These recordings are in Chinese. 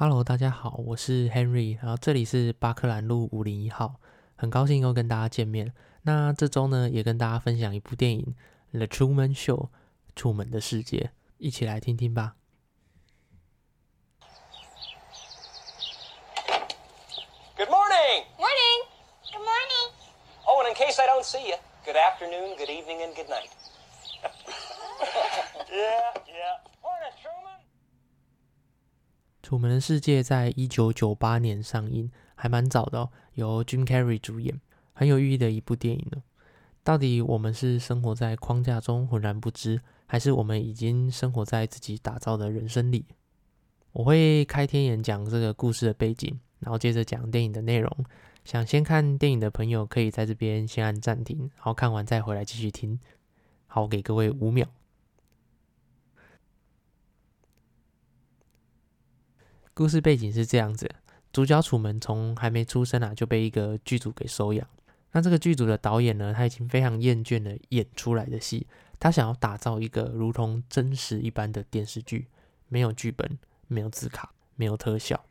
Hello，大家好，我是 Henry，然后这里是巴克兰路五零一号，很高兴又跟大家见面。那这周呢，也跟大家分享一部电影《The Truman Show》楚门的世界，一起来听听吧。Good morning. Morning. Good morning. Oh, and in case I don't see you, good afternoon, good evening, and good night. yeah, yeah.《楚门的世界》在一九九八年上映，还蛮早的哦，由 Jim Carrey 主演，很有寓意的一部电影呢。到底我们是生活在框架中浑然不知，还是我们已经生活在自己打造的人生里？我会开天眼讲这个故事的背景，然后接着讲电影的内容。想先看电影的朋友，可以在这边先按暂停，然后看完再回来继续听。好，给各位五秒。故事背景是这样子：主角楚门从还没出生啊就被一个剧组给收养。那这个剧组的导演呢，他已经非常厌倦了演出来的戏，他想要打造一个如同真实一般的电视剧，没有剧本，没有字卡，没有特效。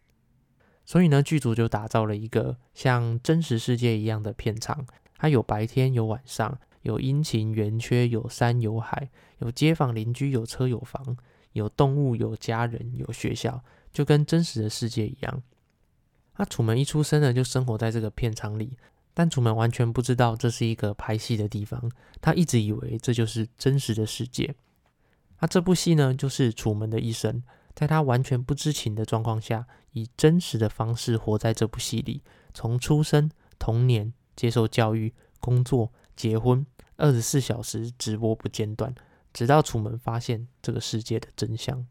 所以呢，剧组就打造了一个像真实世界一样的片场，它有白天，有晚上，有阴晴圆缺，有山有海，有街坊邻居，有车有房，有动物，有家人，有学校。就跟真实的世界一样，那楚门一出生呢，就生活在这个片场里，但楚门完全不知道这是一个拍戏的地方，他一直以为这就是真实的世界。那这部戏呢，就是楚门的一生，在他完全不知情的状况下，以真实的方式活在这部戏里，从出生、童年、接受教育、工作、结婚，二十四小时直播不间断，直到楚门发现这个世界的真相。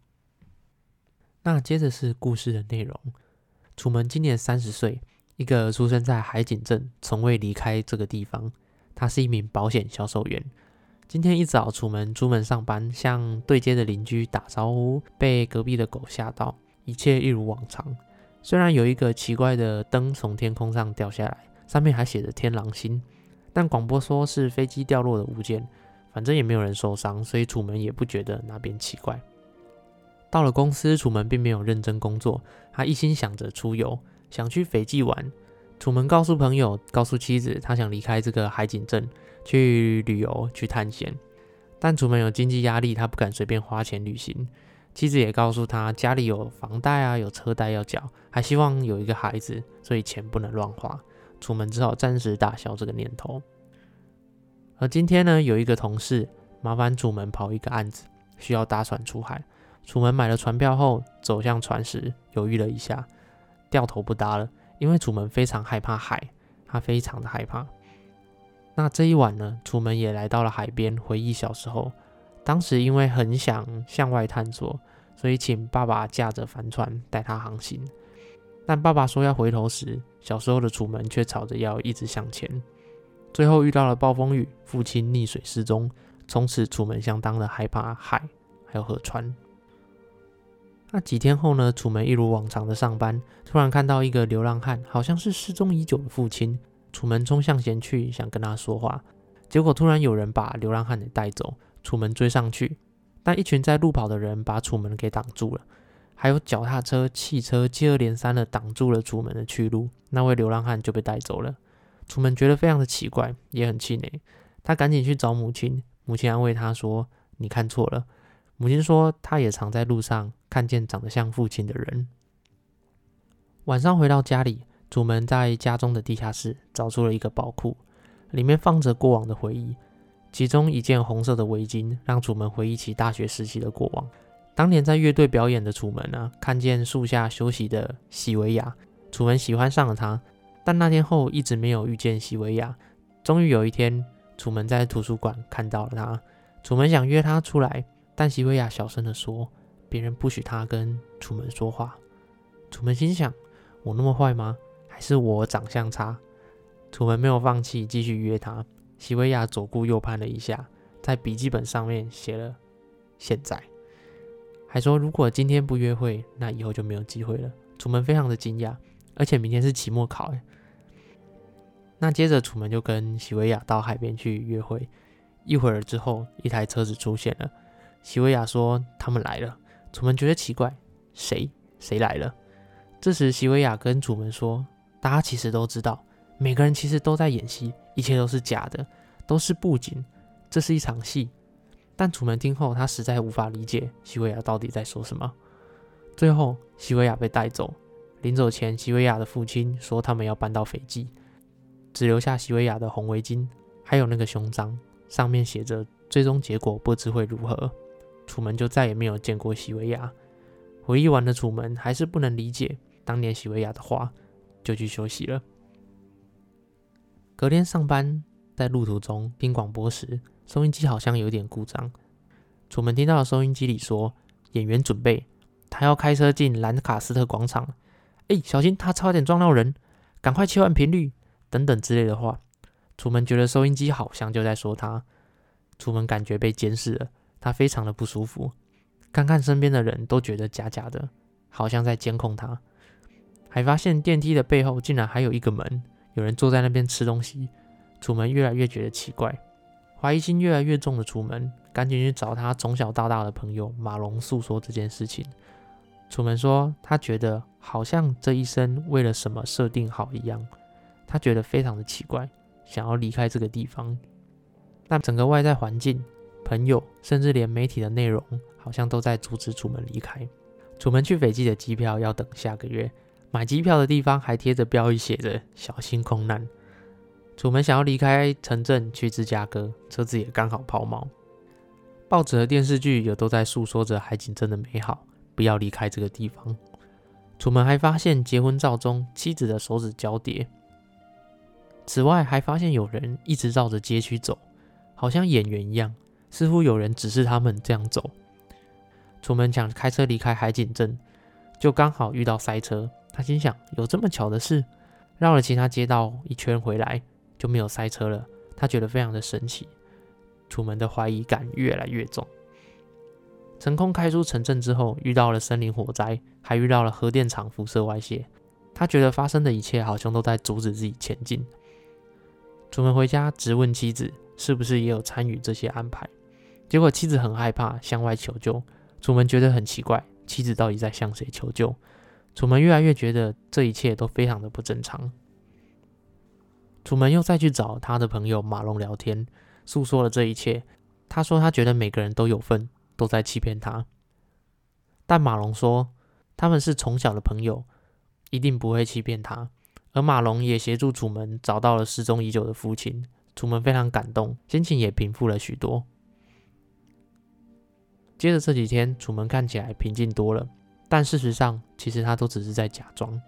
那接着是故事的内容。楚门今年三十岁，一个出生在海景镇，从未离开这个地方。他是一名保险销售员。今天一早，楚门出门上班，向对街的邻居打招呼，被隔壁的狗吓到。一切一如往常。虽然有一个奇怪的灯从天空上掉下来，上面还写着“天狼星”，但广播说是飞机掉落的物件。反正也没有人受伤，所以楚门也不觉得哪边奇怪。到了公司，楚门并没有认真工作，他一心想着出游，想去斐济玩。楚门告诉朋友，告诉妻子，他想离开这个海景镇，去旅游，去探险。但楚门有经济压力，他不敢随便花钱旅行。妻子也告诉他，家里有房贷啊，有车贷要缴，还希望有一个孩子，所以钱不能乱花。楚门只好暂时打消这个念头。而今天呢，有一个同事麻烦楚门跑一个案子，需要搭船出海。楚门买了船票后，走向船时犹豫了一下，掉头不搭了，因为楚门非常害怕海，他非常的害怕。那这一晚呢，楚门也来到了海边，回忆小时候。当时因为很想向外探索，所以请爸爸驾着帆船带他航行。但爸爸说要回头时，小时候的楚门却吵着要一直向前。最后遇到了暴风雨，父亲溺水失踪，从此楚门相当的害怕海，还有河川。那几天后呢，楚门一如往常的上班，突然看到一个流浪汉，好像是失踪已久的父亲。楚门冲向前去，想跟他说话，结果突然有人把流浪汉给带走。楚门追上去，但一群在路跑的人把楚门给挡住了，还有脚踏车、汽车接二连三的挡住了楚门的去路。那位流浪汉就被带走了。楚门觉得非常的奇怪，也很气馁。他赶紧去找母亲，母亲安慰他说：“你看错了。”母亲说，他也常在路上看见长得像父亲的人。晚上回到家里，楚门在家中的地下室找出了一个宝库，里面放着过往的回忆。其中一件红色的围巾，让楚门回忆起大学时期的过往。当年在乐队表演的楚门呢，看见树下休息的席维亚，楚门喜欢上了她。但那天后一直没有遇见席维亚。终于有一天，楚门在图书馆看到了她。楚门想约她出来。但席维亚小声地说：“别人不许他跟楚门说话。”楚门心想：“我那么坏吗？还是我长相差？”楚门没有放弃，继续约他。席维亚左顾右盼了一下，在笔记本上面写了“现在”，还说：“如果今天不约会，那以后就没有机会了。”楚门非常的惊讶，而且明天是期末考诶。那接着，楚门就跟席维亚到海边去约会。一会儿之后，一台车子出现了。席维亚说：“他们来了。”楚门觉得奇怪，谁谁来了？这时，席维亚跟楚门说：“大家其实都知道，每个人其实都在演戏，一切都是假的，都是布景，这是一场戏。”但楚门听后，他实在无法理解席维亚到底在说什么。最后，席维亚被带走。临走前，席维亚的父亲说他们要搬到斐济，只留下席维亚的红围巾，还有那个胸章，上面写着“最终结果不知会如何”。楚门就再也没有见过席维亚。回忆完的楚门还是不能理解当年席维亚的话，就去休息了。隔天上班，在路途中听广播时，收音机好像有点故障。楚门听到收音机里说：“演员准备，他要开车进兰卡斯特广场。”哎，小心，他差点撞到人！赶快切换频率，等等之类的话。楚门觉得收音机好像就在说他。楚门感觉被监视了，他非常的不舒服。看看身边的人都觉得假假的，好像在监控他。还发现电梯的背后竟然还有一个门，有人坐在那边吃东西。楚门越来越觉得奇怪，怀疑心越来越重的楚门，赶紧去找他从小到大的朋友马龙诉说这件事情。楚门说，他觉得好像这一生为了什么设定好一样，他觉得非常的奇怪，想要离开这个地方。那整个外在环境、朋友，甚至连媒体的内容，好像都在阻止楚门离开。楚门去斐济的机票要等下个月，买机票的地方还贴着标语，写着“小心空难”。楚门想要离开城镇去芝加哥，车子也刚好抛锚。报纸和电视剧也都在诉说着海景镇的美好。不要离开这个地方。楚门还发现结婚照中妻子的手指交叠。此外，还发现有人一直绕着街区走，好像演员一样，似乎有人指示他们这样走。楚门想开车离开海景镇，就刚好遇到塞车。他心想：有这么巧的事？绕了其他街道一圈回来，就没有塞车了。他觉得非常的神奇。楚门的怀疑感越来越重。成功开出城镇之后，遇到了森林火灾，还遇到了核电厂辐射外泄。他觉得发生的一切好像都在阻止自己前进。楚门回家直问妻子，是不是也有参与这些安排？结果妻子很害怕，向外求救。楚门觉得很奇怪，妻子到底在向谁求救？楚门越来越觉得这一切都非常的不正常。楚门又再去找他的朋友马龙聊天，诉说了这一切。他说他觉得每个人都有份。都在欺骗他，但马龙说他们是从小的朋友，一定不会欺骗他。而马龙也协助楚门找到了失踪已久的父亲，楚门非常感动，心情也平复了许多。接着这几天，楚门看起来平静多了，但事实上，其实他都只是在假装。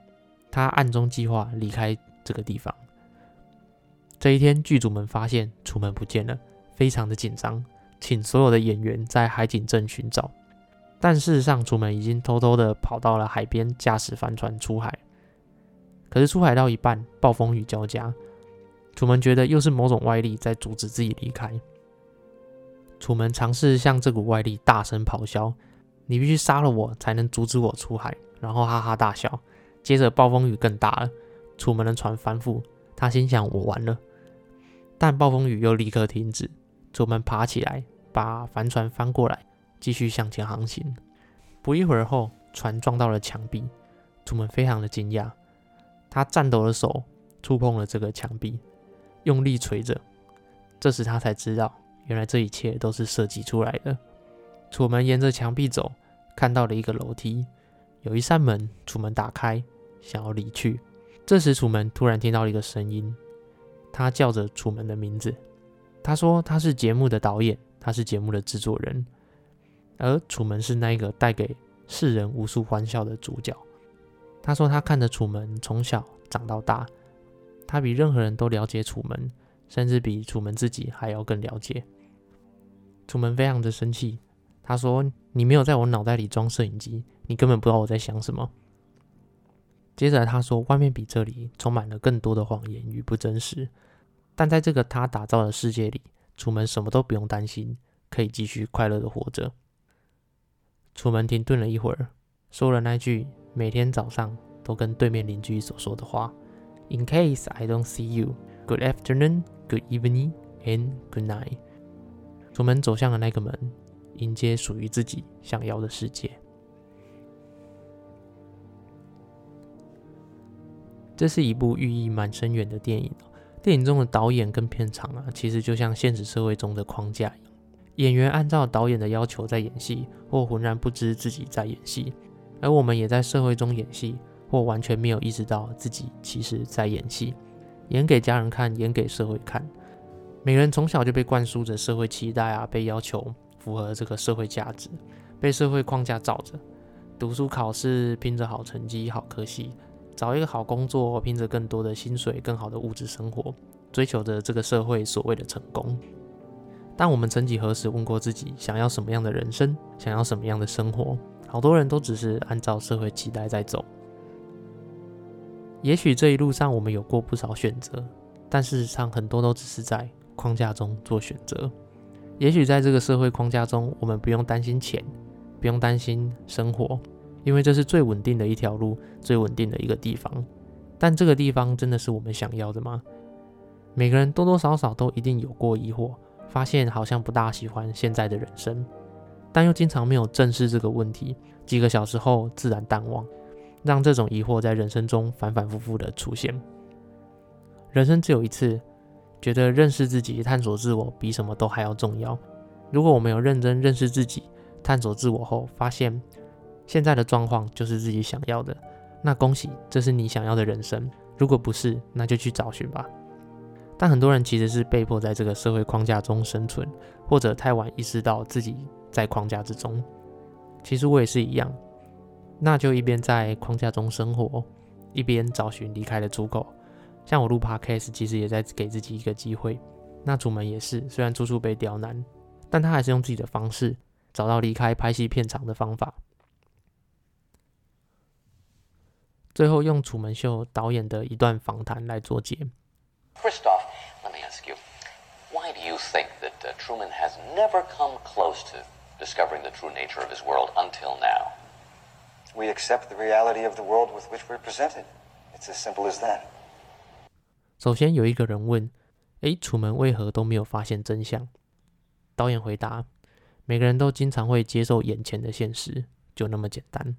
他暗中计划离开这个地方。这一天，剧组们发现楚门不见了，非常的紧张。请所有的演员在海景镇寻找，但事实上，楚门已经偷偷的跑到了海边，驾驶帆船出海。可是出海到一半，暴风雨交加，楚门觉得又是某种外力在阻止自己离开。楚门尝试向这股外力大声咆哮：“你必须杀了我，才能阻止我出海。”然后哈哈大笑。接着暴风雨更大了，楚门的船翻覆，他心想：“我完了。”但暴风雨又立刻停止。楚门爬起来，把帆船翻过来，继续向前航行。不一会儿后，船撞到了墙壁。楚门非常的惊讶，他颤抖的手触碰了这个墙壁，用力捶着。这时他才知道，原来这一切都是设计出来的。楚门沿着墙壁走，看到了一个楼梯，有一扇门。楚门打开，想要离去。这时，楚门突然听到了一个声音，他叫着楚门的名字。他说他是节目的导演，他是节目的制作人，而楚门是那一个带给世人无数欢笑的主角。他说他看着楚门从小长到大，他比任何人都了解楚门，甚至比楚门自己还要更了解。楚门非常的生气，他说：“你没有在我脑袋里装摄影机，你根本不知道我在想什么。”接着他说：“外面比这里充满了更多的谎言与不真实。”但在这个他打造的世界里，楚门什么都不用担心，可以继续快乐的活着。楚门停顿了一会儿，说了那句每天早上都跟对面邻居所说的话：“In case I don't see you, good afternoon, good evening, and good night。”楚门走向了那个门，迎接属于自己想要的世界。这是一部寓意蛮深远的电影。电影中的导演跟片场啊，其实就像现实社会中的框架一样，演员按照导演的要求在演戏，或浑然不知自己在演戏；而我们也在社会中演戏，或完全没有意识到自己其实在演戏，演给家人看，演给社会看。每个人从小就被灌输着社会期待啊，被要求符合这个社会价值，被社会框架罩着，读书考试，拼着好成绩、好科系。找一个好工作，拼着更多的薪水、更好的物质生活，追求着这个社会所谓的成功。但我们曾几何时问过自己，想要什么样的人生，想要什么样的生活？好多人都只是按照社会期待在走。也许这一路上我们有过不少选择，但事实上很多都只是在框架中做选择。也许在这个社会框架中，我们不用担心钱，不用担心生活。因为这是最稳定的一条路，最稳定的一个地方。但这个地方真的是我们想要的吗？每个人多多少少都一定有过疑惑，发现好像不大喜欢现在的人生，但又经常没有正视这个问题。几个小时后自然淡忘，让这种疑惑在人生中反反复复的出现。人生只有一次，觉得认识自己、探索自我比什么都还要重要。如果我们有认真认识自己、探索自我后，发现。现在的状况就是自己想要的，那恭喜，这是你想要的人生。如果不是，那就去找寻吧。但很多人其实是被迫在这个社会框架中生存，或者太晚意识到自己在框架之中。其实我也是一样，那就一边在框架中生活，一边找寻离开的出口。像我录 Podcast，其实也在给自己一个机会。那楚门也是，虽然处处被刁难，但他还是用自己的方式找到离开拍戏片场的方法。最后用《楚门秀》导演的一段访谈来做结。First off, let me ask you, why do you think that Truman has never come close to discovering the true nature of his world until now? We accept the reality of the world with which we're presented. It's as simple as that. 首先有一个人问：“诶，楚门为何都没有发现真相？”导演回答：“每个人都经常会接受眼前的现实，就那么简单。”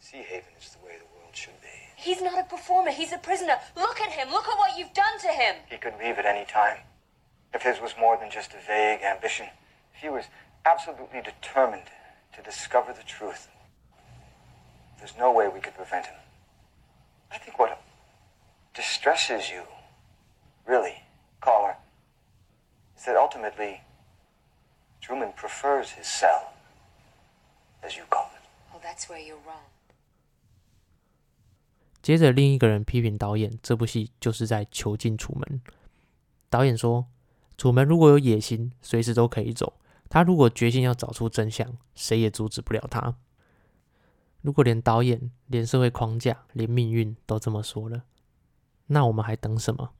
Sea Haven is the way the world should be. He's not a performer. He's a prisoner. Look at him. Look at what you've done to him. He could leave at any time. If his was more than just a vague ambition, if he was absolutely determined to discover the truth, there's no way we could prevent him. I think what distresses you, really, caller, is that ultimately Truman prefers his cell, as you call it. Well, that's where you're wrong. 接着，另一个人批评导演，这部戏就是在囚禁楚门。导演说：“楚门如果有野心，随时都可以走。他如果决心要找出真相，谁也阻止不了他。如果连导演、连社会框架、连命运都这么说了，那我们还等什么？”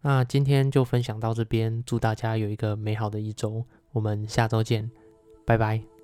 那今天就分享到这边，祝大家有一个美好的一周，我们下周见，拜拜。